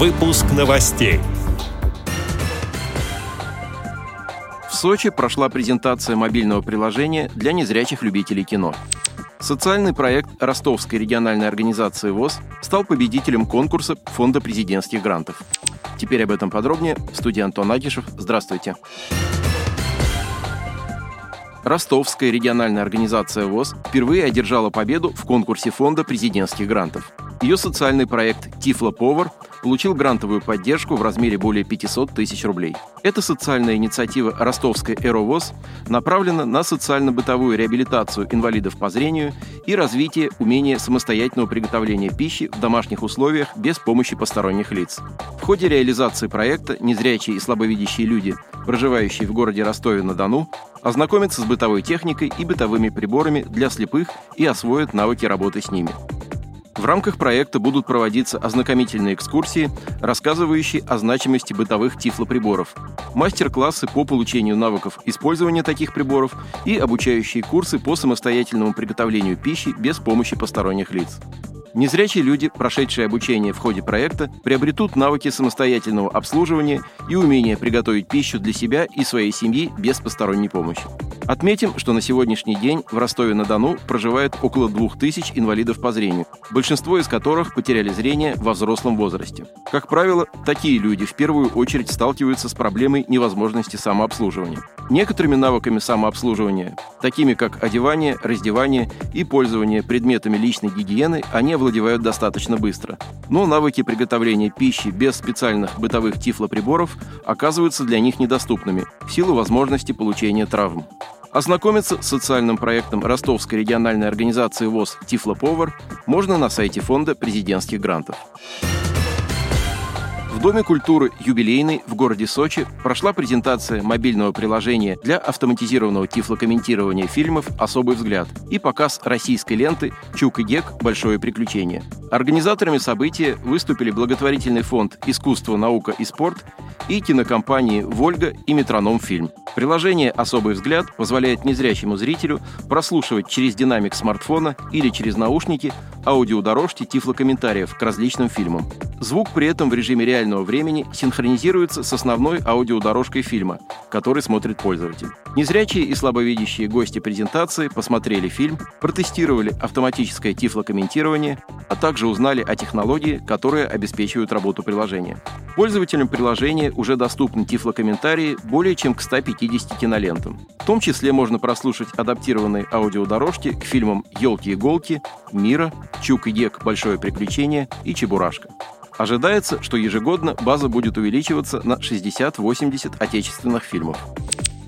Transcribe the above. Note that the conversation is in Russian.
Выпуск новостей. В Сочи прошла презентация мобильного приложения для незрячих любителей кино. Социальный проект Ростовской региональной организации ВОЗ стал победителем конкурса Фонда президентских грантов. Теперь об этом подробнее. В студии Антон Агишев. Здравствуйте. Ростовская региональная организация ВОЗ впервые одержала победу в конкурсе фонда президентских грантов. Ее социальный проект «Тифло Повар» получил грантовую поддержку в размере более 500 тысяч рублей. Эта социальная инициатива ростовской «Эровоз» направлена на социально-бытовую реабилитацию инвалидов по зрению и развитие умения самостоятельного приготовления пищи в домашних условиях без помощи посторонних лиц. В ходе реализации проекта незрячие и слабовидящие люди, проживающие в городе Ростове-на-Дону, ознакомятся с бытовой техникой и бытовыми приборами для слепых и освоят навыки работы с ними. В рамках проекта будут проводиться ознакомительные экскурсии, рассказывающие о значимости бытовых тифлоприборов, мастер-классы по получению навыков использования таких приборов и обучающие курсы по самостоятельному приготовлению пищи без помощи посторонних лиц. Незрячие люди, прошедшие обучение в ходе проекта, приобретут навыки самостоятельного обслуживания и умение приготовить пищу для себя и своей семьи без посторонней помощи. Отметим, что на сегодняшний день в Ростове-на-Дону проживает около 2000 инвалидов по зрению, большинство из которых потеряли зрение во взрослом возрасте. Как правило, такие люди в первую очередь сталкиваются с проблемой невозможности самообслуживания. Некоторыми навыками самообслуживания, такими как одевание, раздевание и пользование предметами личной гигиены, они овладевают достаточно быстро. Но навыки приготовления пищи без специальных бытовых тифлоприборов оказываются для них недоступными в силу возможности получения травм. Ознакомиться с социальным проектом Ростовской региональной организации ВОЗ «Тифлоповар» можно на сайте фонда президентских грантов. В Доме культуры «Юбилейный» в городе Сочи прошла презентация мобильного приложения для автоматизированного тифлокомментирования фильмов «Особый взгляд» и показ российской ленты «Чук и Гек. Большое приключение». Организаторами события выступили благотворительный фонд «Искусство, наука и спорт» и кинокомпании «Вольга» и «Метроном фильм». Приложение «Особый взгляд» позволяет незрячему зрителю прослушивать через динамик смартфона или через наушники аудиодорожки тифлокомментариев к различным фильмам. Звук при этом в режиме реального времени синхронизируется с основной аудиодорожкой фильма, который смотрит пользователь. Незрячие и слабовидящие гости презентации посмотрели фильм, протестировали автоматическое тифлокомментирование, а также узнали о технологии, которые обеспечивают работу приложения. Пользователям приложения уже доступны тифлокомментарии более чем к 150 кинолентам. В том числе можно прослушать адаптированные аудиодорожки к фильмам «Елки-иголки», «Мира», «Чук и Гек. Большое приключение» и «Чебурашка». Ожидается, что ежегодно база будет увеличиваться на 60-80 отечественных фильмов.